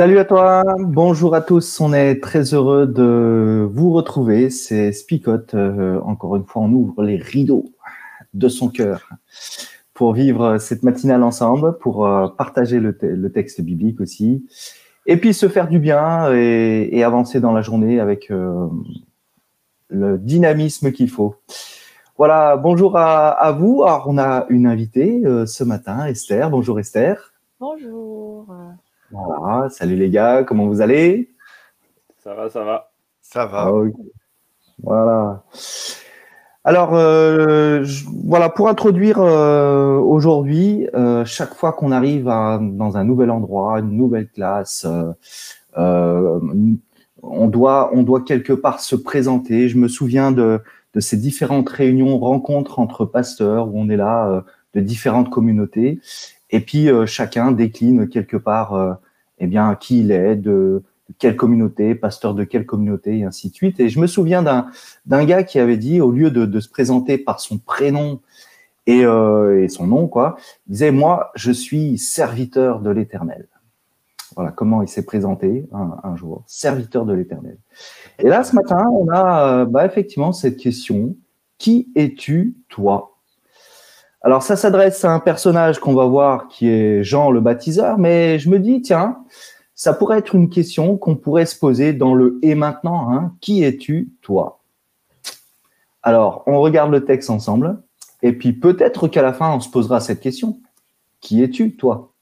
Salut à toi, bonjour à tous. On est très heureux de vous retrouver. C'est Spicote. Euh, encore une fois, on ouvre les rideaux de son cœur pour vivre cette matinale ensemble, pour euh, partager le, texte biblique aussi, et puis se faire du bien et, avancer dans la journée avec euh, le dynamisme qu'il faut. Voilà, bonjour à, à, vous. Alors, on a une invitée ce matin, Esther. Bonjour Esther. Bonjour. Voilà, salut les gars, comment vous allez? Ça va, ça va. Ça va. Ah voilà. Alors, euh, voilà, pour introduire euh, aujourd'hui, euh, chaque fois qu'on arrive dans un nouvel endroit, une nouvelle classe, on, doit, on doit quelque part se présenter. Je me souviens de, de ces différentes réunions, rencontres entre pasteurs où on est là de différentes communautés. Et puis euh, chacun décline quelque part, euh, eh bien, qui il est, de, quelle communauté, pasteur de quelle communauté, et ainsi de suite. Et je me souviens d'un gars qui avait dit, au lieu de, de se présenter par son prénom et, euh, et, son nom, quoi, il disait moi, je suis serviteur de l'Éternel. Voilà comment il s'est présenté un, un, jour, serviteur de l'Éternel. Et là, ce matin, on a bah, effectivement cette question qui es-tu, toi? Alors ça s'adresse à un personnage qu'on va voir qui est Jean le baptiseur, mais je me dis, tiens, ça pourrait être une question qu'on pourrait se poser dans le et maintenant. Hein. Qui es-tu, toi? Alors, on regarde le texte ensemble, et puis peut-être qu'à la fin, on se posera cette question. Qui es-tu, toi?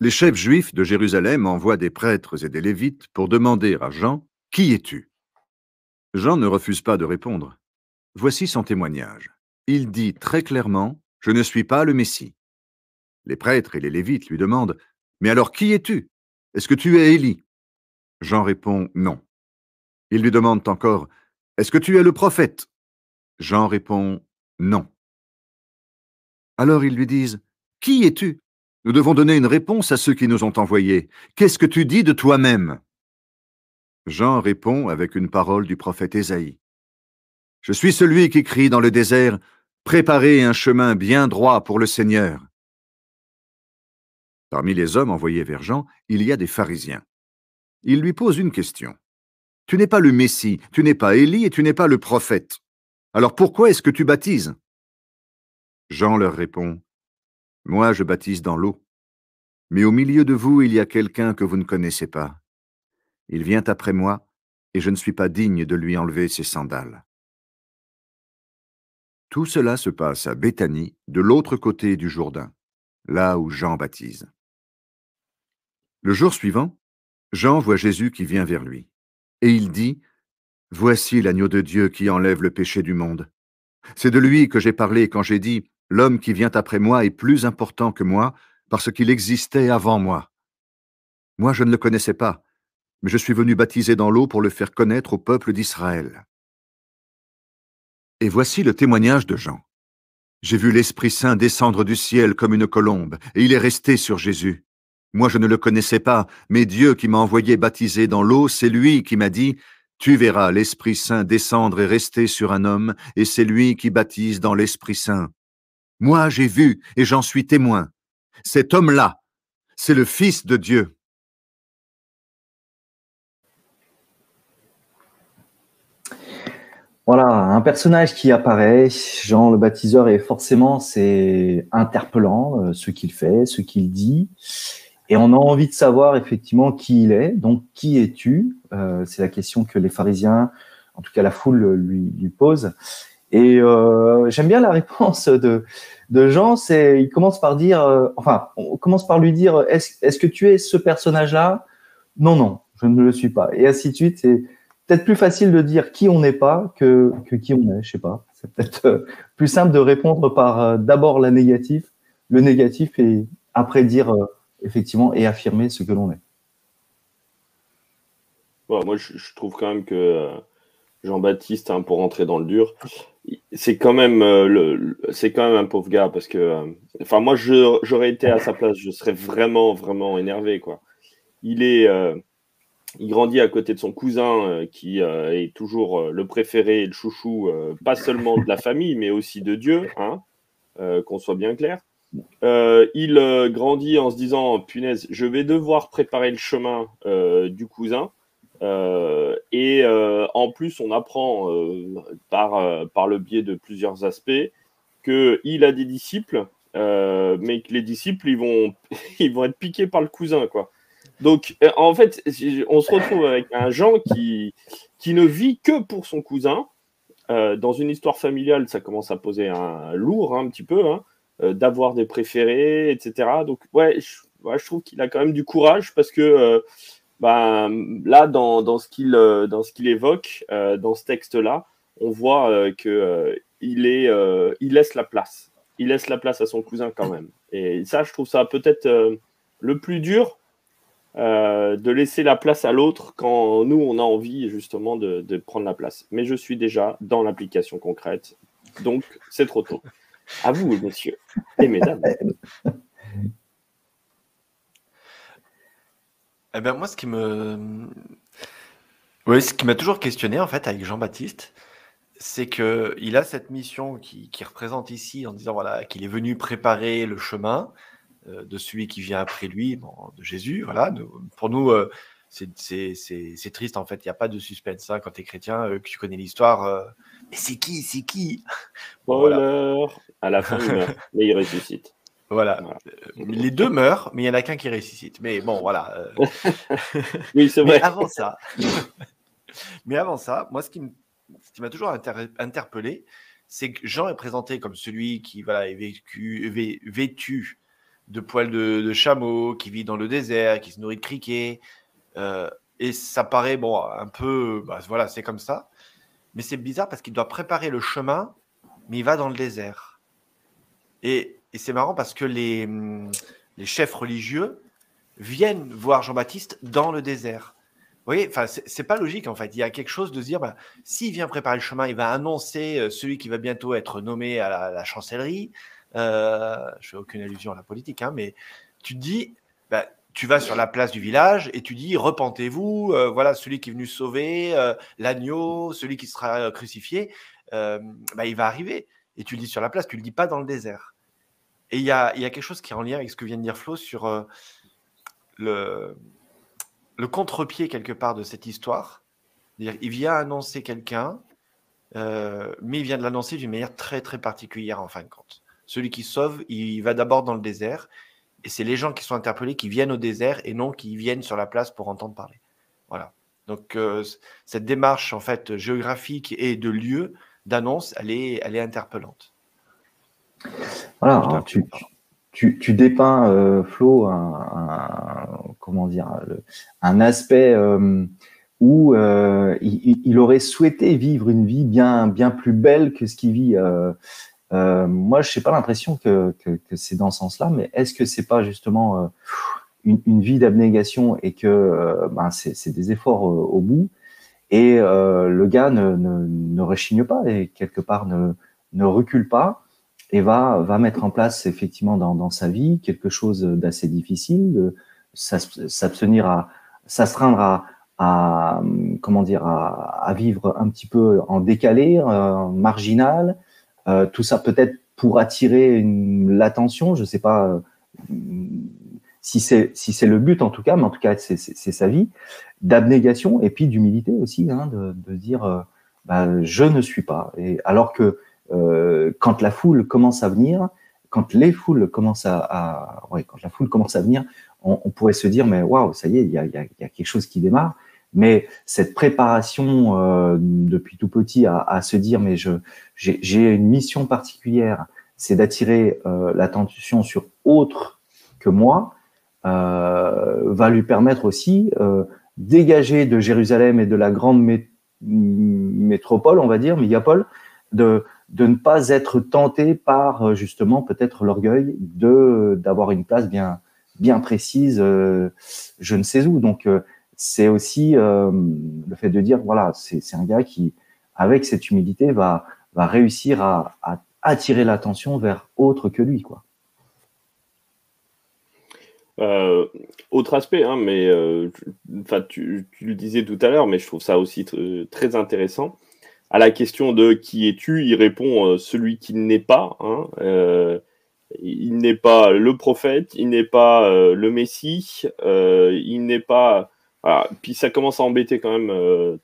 Les chefs juifs de Jérusalem envoient des prêtres et des lévites pour demander à Jean, Qui es-tu? Jean ne refuse pas de répondre. Voici son témoignage. Il dit très clairement, Je ne suis pas le Messie. Les prêtres et les Lévites lui demandent, Mais alors qui es-tu? Est-ce que tu es Élie? Jean répond, Non. Ils lui demandent encore, Est-ce que tu es le prophète? Jean répond, Non. Alors ils lui disent, Qui es-tu? Nous devons donner une réponse à ceux qui nous ont envoyés. Qu'est-ce que tu dis de toi-même? Jean répond avec une parole du prophète Ésaïe. Je suis celui qui crie dans le désert, Préparez un chemin bien droit pour le Seigneur. Parmi les hommes envoyés vers Jean, il y a des pharisiens. Ils lui posent une question. Tu n'es pas le Messie, tu n'es pas Élie et tu n'es pas le prophète. Alors pourquoi est-ce que tu baptises? Jean leur répond. Moi je baptise dans l'eau. Mais au milieu de vous, il y a quelqu'un que vous ne connaissez pas. Il vient après moi, et je ne suis pas digne de lui enlever ses sandales. Tout cela se passe à Béthanie, de l'autre côté du Jourdain, là où Jean baptise. Le jour suivant, Jean voit Jésus qui vient vers lui, et il dit, Voici l'agneau de Dieu qui enlève le péché du monde. C'est de lui que j'ai parlé quand j'ai dit, L'homme qui vient après moi est plus important que moi, parce qu'il existait avant moi. Moi je ne le connaissais pas, mais je suis venu baptiser dans l'eau pour le faire connaître au peuple d'Israël. Et voici le témoignage de Jean. J'ai vu l'Esprit Saint descendre du ciel comme une colombe, et il est resté sur Jésus. Moi je ne le connaissais pas, mais Dieu qui m'a envoyé baptiser dans l'eau, c'est lui qui m'a dit, Tu verras l'Esprit Saint descendre et rester sur un homme, et c'est lui qui baptise dans l'Esprit Saint. Moi j'ai vu, et j'en suis témoin. Cet homme-là, c'est le Fils de Dieu. Voilà, un personnage qui apparaît, Jean le baptiseur, et forcément c'est interpellant euh, ce qu'il fait, ce qu'il dit, et on a envie de savoir effectivement qui il est. Donc qui es-tu? Euh, C'est la question que les pharisiens, en tout cas la foule, lui, lui pose. Et euh, j'aime bien la réponse de, de Jean, c'est il commence par dire, euh, enfin, on commence par lui dire, est-ce est que tu es ce personnage-là? Non, non, je ne le suis pas. Et ainsi de suite. Peut-être plus facile de dire qui on n'est pas que, que qui on est. Je sais pas. C'est peut-être euh, plus simple de répondre par euh, d'abord la négative, le négatif, et après dire effectivement et affirmer ce que l'on est. moi, je, trouve quand même que Jean-Baptiste, hein, pour rentrer dans le dur, c'est quand même euh, le, c'est quand même un pauvre gars parce que, euh, enfin moi j'aurais été à sa place, je serais vraiment vraiment énervé quoi. Il est, euh, il grandit à côté de son cousin qui est toujours le préféré le chouchou, pas seulement de la famille mais aussi de Dieu, hein, qu'on soit bien clair. il grandit en se disant punaise, je vais devoir préparer le chemin du cousin. Euh, et euh, en plus, on apprend euh, par, par le biais de plusieurs aspects qu'il a des disciples, mais que les disciples, ils vont, ils vont être piqués par le cousin, quoi. Donc, en fait, on se retrouve avec un Jean qui, qui ne vit que pour son cousin. dans une histoire familiale, ça commence à poser un lourd hein, un petit peu, hein, d'avoir des préférés, etc. Donc, ouais, je, trouve qu'il a quand même du courage parce que ben, là, dans, dans ce qu'il euh, évoque, euh, dans ce texte-là, on voit euh, que il laisse la place. Il laisse la place à son cousin quand même. Et ça, je trouve ça peut-être le plus dur de laisser la place à l'autre quand nous, on a envie justement de, prendre la place. Mais je suis déjà dans l'application concrète, donc c'est trop tôt. À vous, messieurs et mesdames. Eh ben moi, ce qui me, oui, ce qui m'a toujours questionné en fait avec Jean-Baptiste, c'est que il a cette mission qui, qui représente ici en disant voilà qu'il est venu préparer le chemin euh, de celui qui vient après lui, bon, de Jésus. Voilà, pour nous, euh, c'est triste en fait. Il n'y a pas de suspense hein, quand tu es chrétien, euh, que tu connais l'histoire. mais c'est qui, c'est qui? Bon, À la fin, il meurt, mais il ressuscite. Voilà. Euh, les deux meurent, mais il y en a qu'un qui ressuscite. Mais bon, voilà. Euh. oui, c'est vrai. Mais avant ça, mais avant ça, moi, ce qui m'a toujours interpellé, c'est que Jean est présenté comme celui qui voilà, est vécu, vêtu de poils de, chameau, qui vit dans le désert, qui se nourrit de criquets. Euh, et ça paraît bon, un peu, bah, voilà, c'est comme ça. Mais c'est bizarre parce qu'il doit préparer le chemin, mais il va dans le désert. Et et c'est marrant parce que les, hum, les chefs religieux viennent voir Jean-Baptiste dans le désert. Vous voyez, enfin, c'est pas logique en fait. Il y a quelque chose de se dire, bah, s'il vient préparer le chemin, il va annoncer euh, celui qui va bientôt être nommé à la, chancellerie. Euh, je fais aucune allusion à la politique, hein, mais tu te dis, bah, tu vas sur la place du village et tu dis, repentez-vous, euh, voilà celui qui est venu sauver euh, l'agneau, celui qui sera crucifié, bah, il va arriver. Et tu le dis sur la place, tu le dis pas dans le désert. Et il y a, quelque chose qui est en lien avec ce que vient de dire Flo sur euh, le, contre-pied quelque part de cette histoire. Il vient annoncer quelqu'un, euh, mais il vient de l'annoncer d'une manière très très particulière en fin de compte. Celui qui sauve, il va d'abord dans le désert, et c'est les gens qui sont interpellés qui viennent au désert et non qui viennent sur la place pour entendre parler. Voilà. Donc euh, cette démarche en fait géographique et de lieu d'annonce, elle est, elle est interpellante. Voilà, tu, tu, tu, dépeins, euh, Flo, un, comment dire, un aspect euh, où euh, il, aurait souhaité vivre une vie bien, bien plus belle que ce qu'il vit. Moi, je n'ai pas l'impression que, que, c'est dans ce sens-là, mais est-ce que c'est pas justement une, une, vie d'abnégation et que ben, c'est des efforts au bout et le gars ne, ne, ne, rechigne pas et quelque part ne, ne recule pas et va, va mettre en place effectivement dans, dans sa vie quelque chose d'assez difficile, s'abstenir à, s'astreindre à, à, comment dire, à, à, vivre un petit peu en décalé, euh, marginal, euh, tout ça peut-être pour attirer l'attention, je sais pas euh, si c'est si le but en tout cas, mais en tout cas c'est sa vie, d'abnégation et puis d'humilité aussi, hein, de, dire euh, bah, je ne suis pas, et alors que quand la foule commence à venir, quand les foules commencent à, ouais, quand la foule commence à venir, on, pourrait se dire mais waouh, ça y est, il y a, quelque chose qui démarre. Mais cette préparation euh, depuis tout petit à, se dire, mais je j'ai une mission particulière, c'est d'attirer euh, l'attention sur autre que moi, euh, va lui permettre aussi dégager de Jérusalem et de la grande métropole, on va dire, mégapole, de, de ne pas être tenté par justement peut-être l'orgueil de d'avoir une place bien bien précise, je ne sais où. Donc c'est aussi euh, le fait de dire voilà, c'est un gars qui, avec cette humilité, va, va réussir à, attirer l'attention vers autre que lui, quoi. Euh, autre aspect, hein, mais euh, tu, le disais tout à l'heure, mais je trouve ça aussi très intéressant. À la question de qui es-tu, il répond euh, celui qui n'est pas. Hein, il n'est pas le prophète, il n'est pas le Messie, il n'est pas puis ça commence à embêter quand même euh,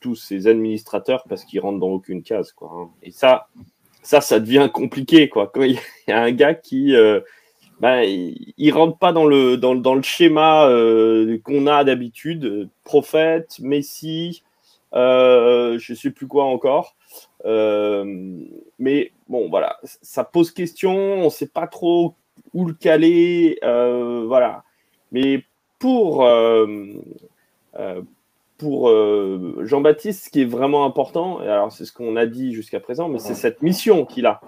tous ces administrateurs parce qu'ils rentrent dans aucune case. Quoi, hein. Et ça, ça, ça devient compliqué. Quoi. Quand il y a un gars qui euh, bah, il, rentre pas dans le, dans, dans le schéma euh, qu'on a d'habitude, prophète, messie, je sais plus quoi encore. mais bon, voilà, ça pose question, on sait pas trop où le caler, voilà. Mais pour, euh, euh, pour euh, Jean-Baptiste, ce qui est vraiment important, et alors c'est ce qu'on a dit jusqu'à présent, mais c'est cette mission qu'il a.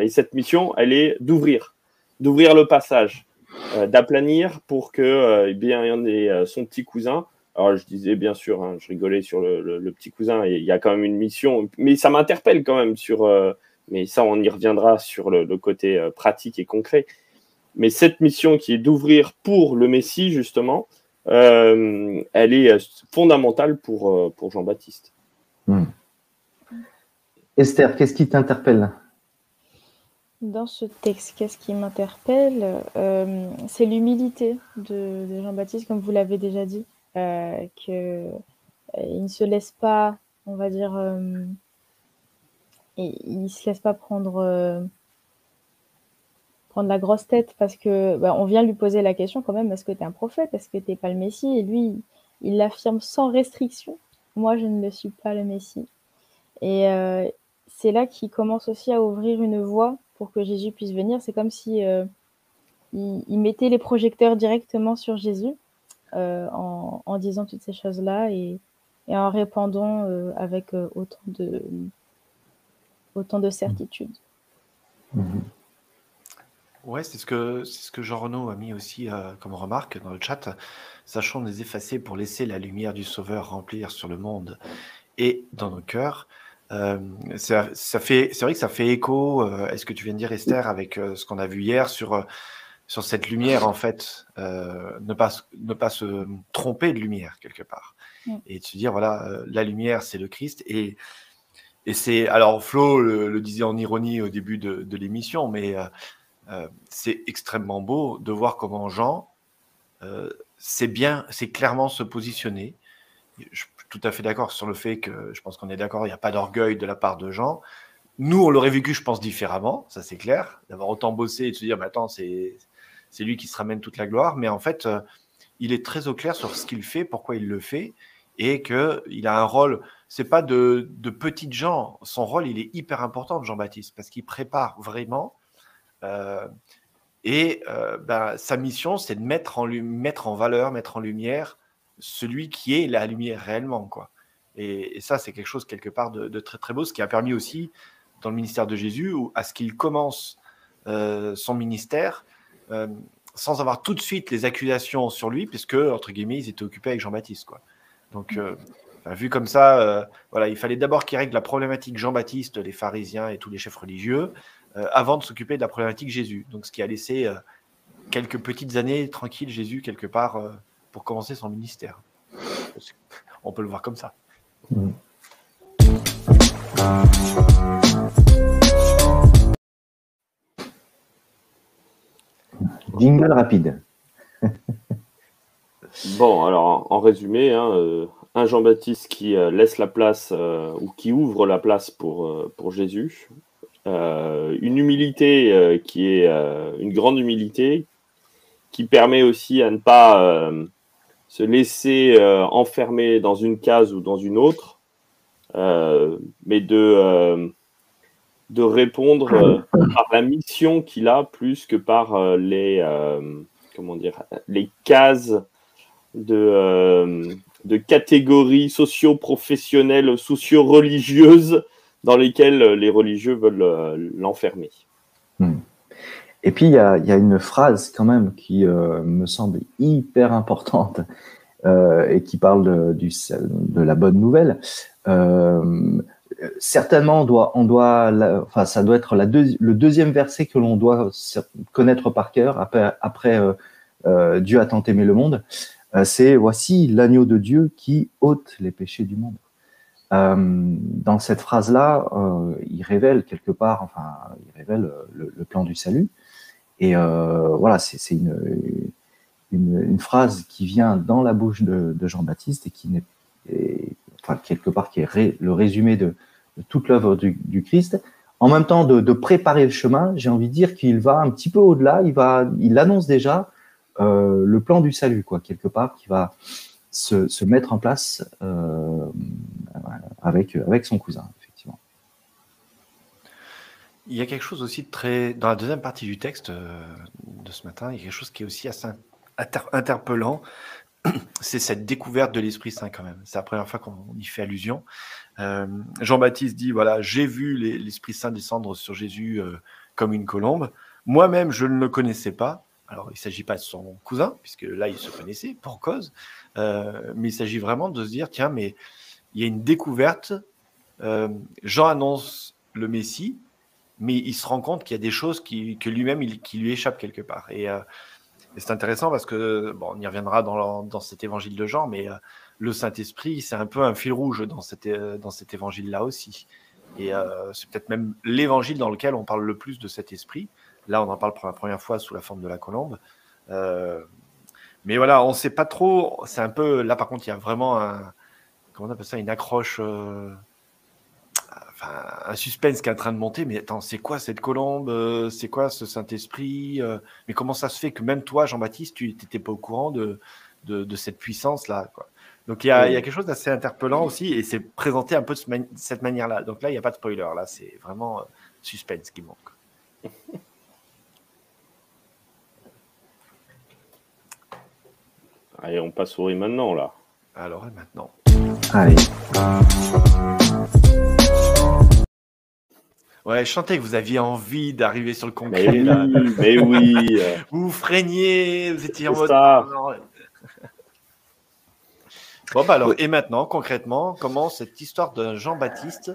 et cette mission, elle est d'ouvrir, d'ouvrir le passage, d'aplanir pour que, eh bien, son petit cousin. Alors, je disais bien sûr, hein, je rigolais sur le, petit cousin, il y a quand même une mission, mais ça m'interpelle quand même sur, mais ça, on y reviendra sur le, côté pratique et concret. Mais cette mission qui est d'ouvrir pour le Messie, justement, euh, elle est euh, fondamentale pour, euh, pour Jean-Baptiste. Hmm. Esther, qu'est-ce qui t'interpelle? Dans ce texte, qu'est-ce qui m'interpelle C'est l'humilité de, Jean-Baptiste, comme vous l'avez déjà dit, qu'il ne se laisse pas, on va dire, il ne se laisse pas prendre prendre la grosse tête parce que bah, on vient lui poser la question quand même est-ce que tu es un prophète? Est-ce que tu n'es pas le Messie? Et lui, il l'affirme sans restriction moi, je ne suis pas le Messie. Et euh, c'est là qu'il commence aussi à ouvrir une voie pour que Jésus puisse venir. C'est comme si euh, il, mettait les projecteurs directement sur Jésus euh, en, disant toutes ces choses-là et, en répondant avec autant de autant de certitude. Mm-hmm. Ouais, c'est ce que c'est ce que Jean Renaud a mis aussi euh, comme remarque dans le chat. Sachons nous effacer pour laisser la lumière du Sauveur remplir sur le monde et dans nos cœurs. Euh, ça, ça, fait, c'est vrai que ça fait écho. Euh, est-ce que tu viens de dire Esther avec ce qu'on a vu hier sur sur cette lumière en fait, ne pas ne pas se tromper de lumière quelque part et de se dire voilà la lumière c'est le Christ et et c'est alors Flo le, disait en ironie au début de, de l'émission, mais euh, c'est extrêmement beau de voir comment Jean euh, bien, c'est clairement se positionner. Je suis tout à fait d'accord sur le fait que je pense qu'on est d'accord, il n'y a pas d'orgueil de la part de Jean. Nous, on l'aurait vécu, je pense, différemment, ça c'est clair, d'avoir autant bossé et de se dire, mais attends, c'est, lui qui se ramène toute la gloire. Mais en fait, euh, il est très au clair sur ce qu'il fait, pourquoi il le fait, et qu'il a un rôle, c'est pas de, de petites gens, son rôle, il est hyper important, Jean-Baptiste, parce qu'il prépare vraiment et euh, ben, sa mission, c'est de mettre en, mettre en valeur, mettre en lumière celui qui est la lumière réellement. Quoi. Et, ça, c'est quelque chose quelque part de, très très beau, ce qui a permis aussi dans le ministère de Jésus à ce qu'il commence euh, son ministère sans avoir tout de suite les accusations sur lui, puisque, entre guillemets, ils étaient occupés avec Jean-Baptiste. Donc, vu comme ça, voilà, il fallait d'abord qu'il règle la problématique Jean-Baptiste, les pharisiens et tous les chefs religieux, euh, avant de s'occuper de la problématique Jésus. Donc, ce qui a laissé euh, quelques petites années tranquilles Jésus quelque part euh, pour commencer son ministère. On peut le voir comme ça. Jingle rapide. bon, alors en résumé, hein, un Jean-Baptiste qui laisse la place ou qui ouvre la place pour, pour Jésus, euh, une humilité euh, qui est euh, une grande humilité qui permet aussi à ne pas se laisser enfermer dans une case ou dans une autre, mais de, de répondre par la mission qu'il a plus que par les, comment dire, les cases de, de catégories socio-professionnelles, socio-religieuses dans lesquelles les religieux veulent l'enfermer. Hmm. Et puis, il y a, une phrase quand même qui euh, me semble hyper importante euh, et qui parle de, de, la bonne nouvelle. Euh, certainement, on doit, enfin, ça doit être le deuxième verset que l'on doit connaître par cœur après Dieu a tant aimé le monde. C'est voici l'agneau de Dieu qui ôte les péchés du monde. Dans cette phrase-là, il révèle quelque part, enfin, il révèle le plan du salut. Et euh, voilà, c'est une, phrase qui vient dans la bouche de, Jean-Baptiste et qui n'est, enfin, quelque part, qui est le résumé de, toute l'œuvre du, Christ. En même temps, de, préparer le chemin, j'ai envie de dire qu'il va un petit peu au-delà. Il va, il annonce déjà euh, le plan du salut, quoi, quelque part, qui va se, mettre en place euh, avec avec son cousin. Il y a quelque chose aussi de très. Dans la deuxième partie du texte euh, de ce matin, il y a quelque chose qui est aussi assez interpellant. C'est cette découverte de l'Esprit Saint, quand même. C'est la première fois qu'on y fait allusion. Euh, Jean-Baptiste dit voilà, j'ai vu l'Esprit Saint descendre sur Jésus comme une colombe. Moi-même, je ne le connaissais pas. Alors, il ne s'agit pas de son cousin, puisque là, il se connaissait pour cause. mais il s'agit vraiment de se dire tiens, mais il y a une découverte. Jean annonce le Messie, mais il se rend compte qu'il y a des choses qui, que lui-même qui lui échappent quelque part. Euh, et, c'est intéressant parce que, bon, on y reviendra dans, dans cet évangile de Jean, mais euh, le Saint-Esprit, c'est un peu un fil rouge dans cet, euh, dans cet évangile-là aussi. Et c'est peut-être même l'évangile dans lequel on parle le plus de cet esprit. Là, on en parle pour la première fois sous la forme de la colombe. mais voilà, on ne sait pas trop. C'est un peu. Là, par contre, il y a vraiment un. Comment on appelle ça Une accroche un suspense qui est en train de monter. Mais attends, c'est quoi cette colombe? Euh, C'est quoi ce Saint-Esprit? Euh, Mais comment ça se fait que même toi, Jean-Baptiste, tu n'étais pas au courant de, cette puissance-là Donc il y, a, quelque chose d'assez interpellant aussi, et c'est présenté un peu de, cette manière-là. Donc là, il n'y a pas de spoiler, là, c'est vraiment euh, suspense qui manque. Allez, on passe au riz maintenant, là. Alors, et maintenant Allez. Ouais, chantez que vous aviez envie d'arriver sur le concret. Mais oui, mais oui. vous vous freiniez, vous étiez en mode. bon, bah alors, et maintenant, concrètement, comment cette histoire de Jean-Baptiste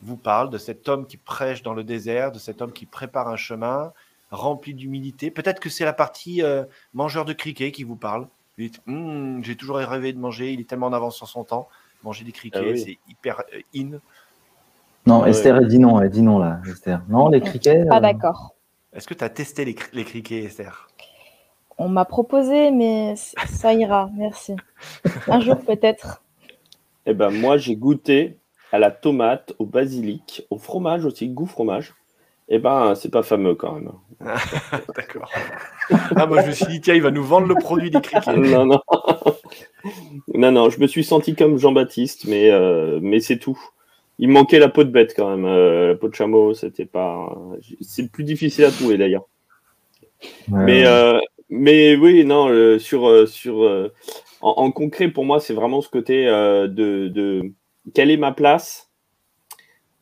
vous parle de cet homme qui prêche dans le désert, de cet homme qui prépare un chemin rempli d'humilité? Peut-être que c'est la partie euh, mangeur de criquets qui vous parle. Hum, j'ai toujours rêvé de manger, il est tellement en avance sur son temps. Manger des criquets, ah c'est hyper euh, in. Non, Esther, elle dit non, elle dit non là, Esther. Non, les criquets. Pas euh, d'accord. Est-ce que tu as testé les, les criquets, Esther? On m'a proposé, mais ça ira, merci. Un jour peut-être. Eh ben moi, j'ai goûté à la tomate, au basilic, au fromage aussi, goût fromage. Eh ben, c'est pas fameux quand même. D'accord. Ah, moi, je me suis dit, tiens, il va nous vendre le produit des criquets. non, non. non, non, je me suis senti comme Jean-Baptiste, mais, euh, mais c'est tout il manquait la peau de bête quand même. Euh, la peau de chameau, c'était pas. C'est plus difficile à trouver d'ailleurs. Mais, euh, mais oui, non, sur, sur, en, concret, pour moi, c'est vraiment ce côté de, de, quelle est ma place?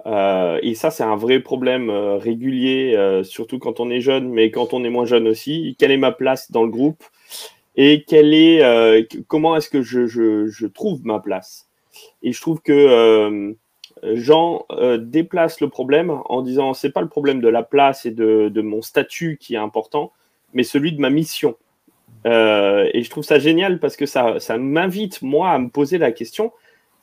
Et ça, c'est un vrai problème régulier, surtout quand on est jeune, mais quand on est moins jeune aussi. Quelle est ma place dans le groupe? Et quelle est, comment est-ce que je, trouve ma place? Et je trouve que Jean euh, déplace le problème en disant c'est pas le problème de la place et de, mon statut qui est important, mais celui de ma mission. Euh, et je trouve ça génial parce que ça, ça m'invite moi à me poser la question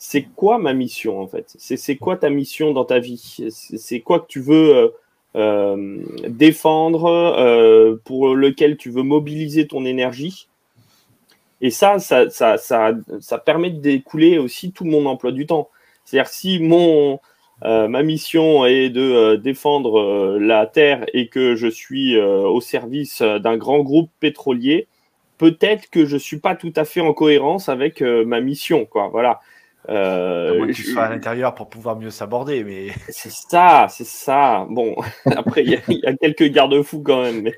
c'est quoi ma mission en fait? C'est quoi ta mission dans ta vie? C'est quoi que tu veux euh, défendre, pour lequel tu veux mobiliser ton énergie? Et ça ça, ça, ça, ça permet de découler aussi tout mon emploi du temps. C'est-à-dire si mon, euh, ma mission est de euh, défendre euh, la terre et que je suis au service d'un grand groupe pétrolier, peut-être que je suis pas tout à fait en cohérence avec ma mission, quoi. Voilà. Euh, à tu à l'intérieur pour pouvoir mieux s'aborder, mais c'est ça, c'est ça. Bon, après il y, a quelques garde-fous quand même, mais,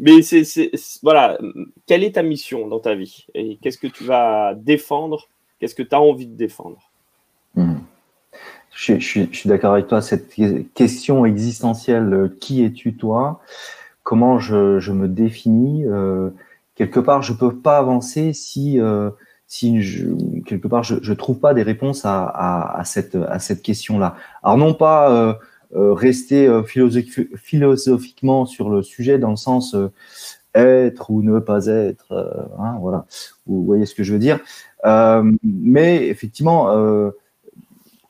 mais c'est voilà. Quelle est ta mission dans ta vie? Et qu'est-ce que tu vas défendre? Qu'est-ce que tu as envie de défendre? Hmm. Je, suis d'accord avec toi. Cette question existentielle, euh, qui es-tu toi? Comment je, me définis? Euh, Quelque part, je peux pas avancer si euh, si quelque part je ne trouve pas des réponses à, cette, à cette question-là. Alors non pas euh, euh rester euh, philosophiquement sur le sujet dans le sens être ou ne pas être, hein, voilà, vous voyez ce que je veux dire? mais effectivement,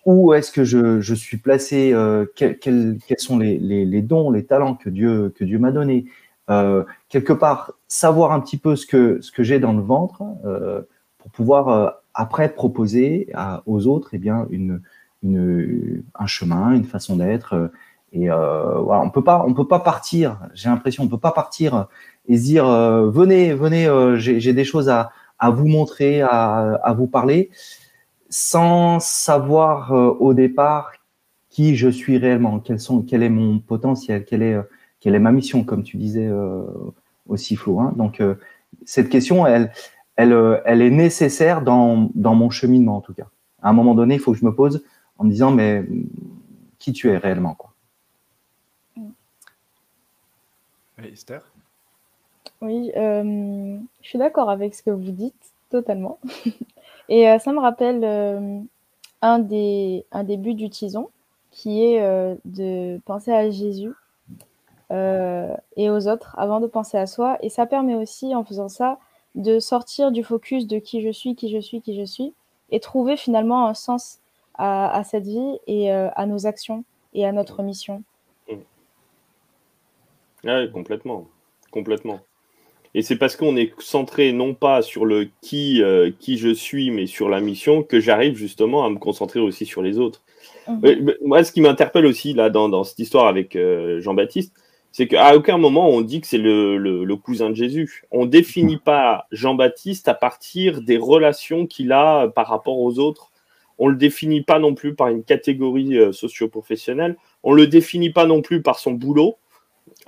où est-ce que je, je, suis placé quels, quels, sont les, les, les, dons, les talents que Dieu, que Dieu m'a donnés? Quelque part, savoir un petit peu ce que, ce que j'ai dans le ventre pour pouvoir euh, après proposer aux autres eh bien, une, un chemin, une façon d'être. Euh, et euh, voilà, on peut pas, on peut pas partir. J'ai l'impression, on peut pas partir et se dire venez, venez, j'ai des choses à, vous montrer, à, vous parler, sans savoir au départ qui je suis réellement, sont, quel est mon potentiel, quelle est, quelle est ma mission, comme tu disais aussi Flo. Hein. Donc cette question, elle, euh, elle, est nécessaire dans, mon cheminement en tout cas. À un moment donné, il faut que je me pose en me disant mais qui tu es réellement quoi. Oui, Esther? Oui, euh, je suis d'accord avec ce que vous dites totalement. Et euh, ça me rappelle un, des, un des buts du Tison qui est de penser à Jésus et aux autres avant de penser à soi. Et ça permet aussi, en faisant ça, de sortir du focus de qui je suis, qui je suis, qui je suis, et trouver finalement un sens à, cette vie et euh, à nos actions et à notre mission. Oui, complètement, complètement. Et c'est parce qu'on est centré non pas sur le qui, euh, qui je suis, mais sur la mission, que j'arrive justement à me concentrer aussi sur les autres. Mm-hmm. Moi, ce qui m'interpelle aussi là dans, cette histoire avec euh, Jean-Baptiste, c'est qu'à aucun moment on dit que c'est le, cousin de Jésus. On définit pas Jean-Baptiste à partir des relations qu'il a par rapport aux autres. On le définit pas non plus par une catégorie euh, socio-professionnelle. On le définit pas non plus par son boulot.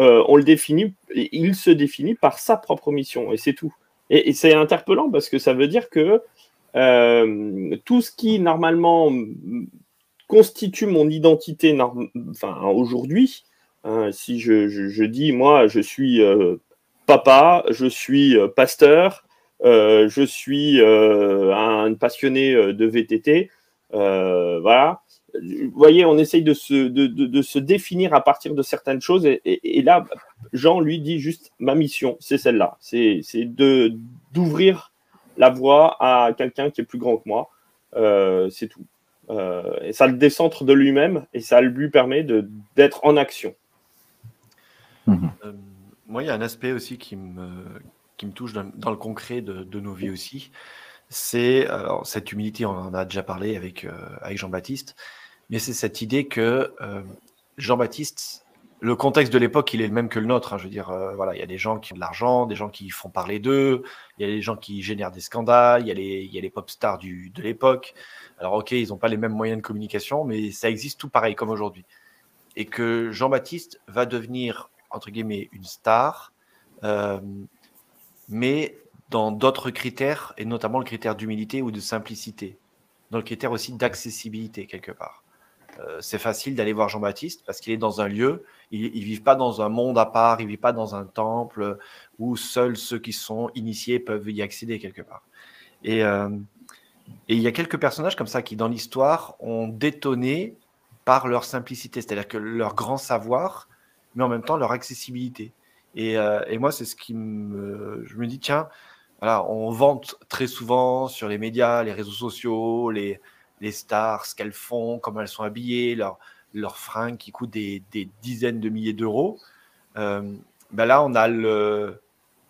Euh, on le définit, il se définit par sa propre mission et c'est tout. Et, c'est interpellant parce que ça veut dire que euh, tout ce qui normalement constitue mon identité, enfin aujourd'hui, Hein, si je, dis, moi, je suis euh, papa, je suis euh, pasteur, euh, je suis un passionné de VTT, voilà. Vous voyez, on essaye de se, de, se, définir à partir de certaines choses. Et, là, Jean, lui, dit juste ma mission, c'est celle-là. C'est d'ouvrir la voie à quelqu'un qui est plus grand que moi. c'est tout. et ça le décentre de lui-même et ça lui permet d'être en action. Mhm. Euh, moi, il y a un aspect aussi qui me, qui me touche dans, le concret de, nos vies aussi. C'est cette humilité, on en a déjà parlé avec, euh, avec Jean-Baptiste, mais c'est cette idée que euh, Jean-Baptiste, le contexte de l'époque, il est le même que le nôtre. Hein. je veux dire, voilà, il y a des gens qui ont de l'argent, des gens qui font parler d'eux, il y a des gens qui génèrent des scandales, il y a les, les pop stars de l'époque. Alors, ok, ils n'ont pas les mêmes moyens de communication, mais ça existe tout pareil comme aujourd'hui. Et que Jean-Baptiste va devenir entre guillemets, une star, euh, mais dans d'autres critères, et notamment le critère d'humilité ou de simplicité, dans le critère aussi d'accessibilité quelque part. Euh, c'est facile d'aller voir Jean-Baptiste parce qu'il est dans un lieu, il ne vit pas dans un monde à part, il ne vit pas dans un temple où seuls ceux qui sont initiés peuvent y accéder quelque part. Et, euh, et il y a quelques personnages comme ça qui, dans l'histoire, ont détonné par leur simplicité, c'est-à-dire que leur grand savoir mais en même temps leur accessibilité. Et, euh, et moi, c'est ce qui me. Je me dis, tiens, voilà, on vante très souvent sur les médias, les réseaux sociaux, les, les stars, ce qu'elles font, comment elles sont habillées, leurs leur fringues qui coûtent des, des, dizaines de milliers d'euros. Euh, ben là, on a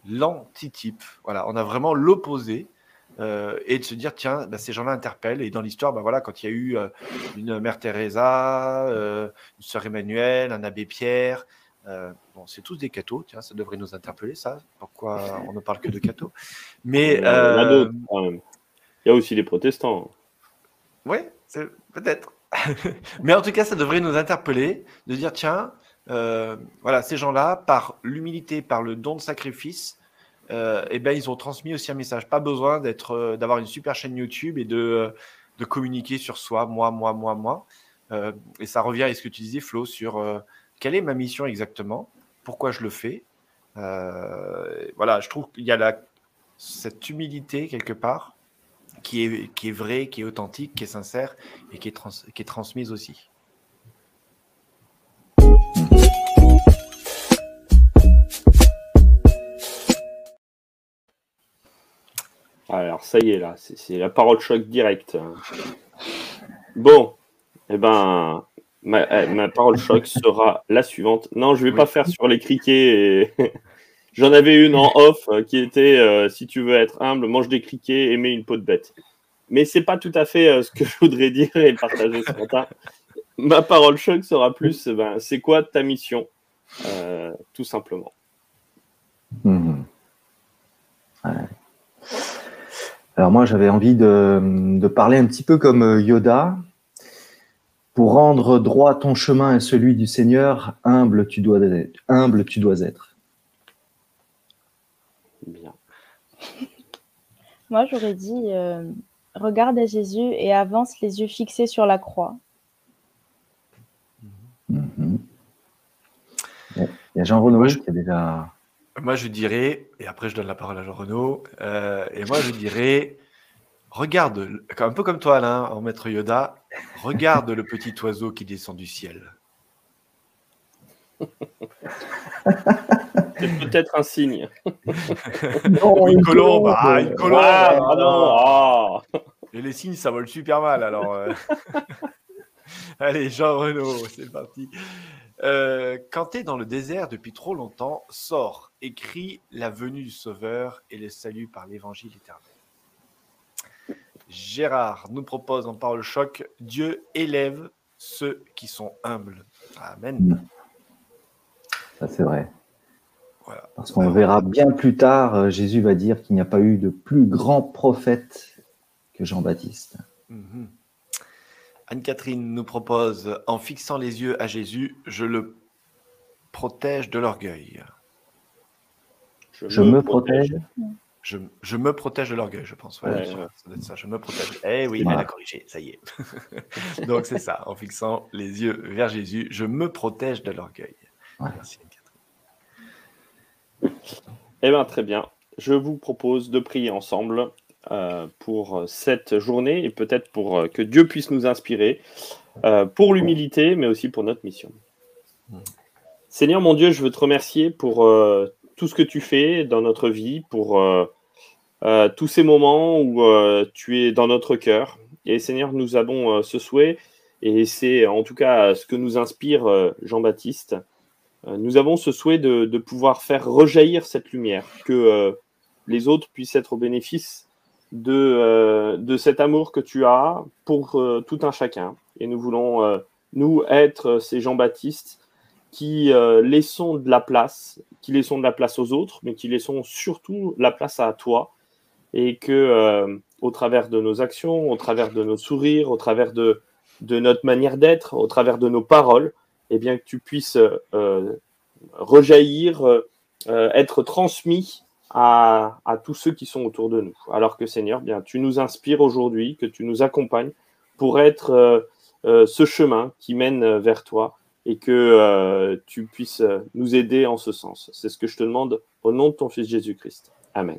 l'antitype. Voilà, on a vraiment l'opposé. Euh, et de se dire tiens ben ces gens-là interpellent et dans l'histoire ben voilà quand il y a eu euh, une mère Teresa euh, une sœur Emmanuel un abbé Pierre bon, c'est tous des cathos, tiens, ça devrait nous interpeller, ça. Pourquoi on ne parle que de cathos? Mais il y a d'autres quand même. Il y a aussi les protestants. Oui, peut-être. Mais en tout cas, ça devrait nous interpeller de dire tiens, voilà, ces gens-là, par l'humilité, par le don de sacrifice, euh, eh ben, ils ont transmis aussi un message. Pas besoin d'être, euh, d'avoir une super chaîne YouTube et de, de communiquer sur soi, moi, moi, moi, moi. et ça revient à ce que tu disais, Flo, sur quelle est ma mission exactement, pourquoi je le fais? voilà, je trouve qu'il y a la, cette humilité quelque part qui est, qui est vraie, qui est authentique, qui est sincère et qui est, trans, qui est transmise aussi. Alors ça y est là, c'est la parole choc directe. Bon, eh ben, ma, eh, ma, parole choc sera la suivante. Non, je vais pas faire sur les criquets. J'en avais une en off euh, qui était euh, si tu veux être humble, mange des criquets et mets une peau de bête. Mais c'est pas tout à fait euh, ce que je voudrais dire et partager ce matin. Ma parole choc sera plus ben, c'est quoi ta mission Tout simplement. Mmh. Ouais. Alors moi, j'avais envie de, parler un petit peu comme euh, Yoda. Pour rendre droit ton chemin et celui du Seigneur, humble tu dois être. Humble tu dois être. Bien. Moi, j'aurais dit euh, regarde à Jésus et avance les yeux fixés sur la croix. Mm-hmm. Il y a Jean Renaud qui a déjà moi, je dirais, et après je donne la parole à Jean Renaud, euh, et moi je dirais, regarde, un peu comme toi Alain, en maître Yoda, regarde le petit oiseau qui descend du ciel. C'est peut-être un signe. non, une colombe, ah, une colombe. Ah, ah. Et les signes, ça vole super mal, alors. Euh. Allez, Jean Renaud, c'est parti. Euh, quand tu es dans le désert depuis trop longtemps, sors, écris la venue du Sauveur et le salut par l'évangile éternel. Gérard nous propose en parole choc Dieu élève ceux qui sont humbles. Amen. Ça, c'est vrai. Parce qu'on verra bien plus tard, euh, Jésus va dire qu'il n'y a pas eu de plus grand prophète que Jean-Baptiste. Mhm. Anne-Catherine nous propose En fixant les yeux à Jésus, je le protège de l'orgueil. Je, me protège. Je, me protège de l'orgueil, je pense. ça, je me protège. Eh oui, elle a corrigé, ça y est. Donc c'est ça, en fixant les yeux vers Jésus, je me protège de l'orgueil. Merci Anne-Catherine. Eh bien, très bien. Je vous propose de prier ensemble euh, pour cette journée et peut-être pour euh, que Dieu puisse nous inspirer euh, pour l'humilité, mais aussi pour notre mission. Seigneur mon Dieu, je veux te remercier pour tout ce que tu fais dans notre vie, pour tous ces moments où tu es dans notre cœur. Et Seigneur, nous avons ce souhait, et c'est en tout cas ce que nous inspire Jean-Baptiste. nous avons ce souhait de, de, pouvoir faire rejaillir cette lumière, que les autres puissent être au bénéfice de, euh, de cet amour que tu as pour euh, tout un chacun. Et nous voulons, euh, nous, être ces Jean-Baptiste qui laissons de la place, qui laissons de la place aux autres, mais qui laissons surtout la place à toi. Et que, au travers de nos actions, au travers de nos sourires, au travers de, de notre manière d'être, au travers de nos paroles, eh bien, que tu puisses rejaillir, être transmis à, tous ceux qui sont autour de nous. Alors que Seigneur, bien, tu nous inspires aujourd'hui, que tu nous accompagnes pour être euh, euh, ce chemin qui mène vers toi et que euh, tu puisses nous aider en ce sens. C'est ce que je te demande au nom de ton Fils Jésus-Christ. Amen.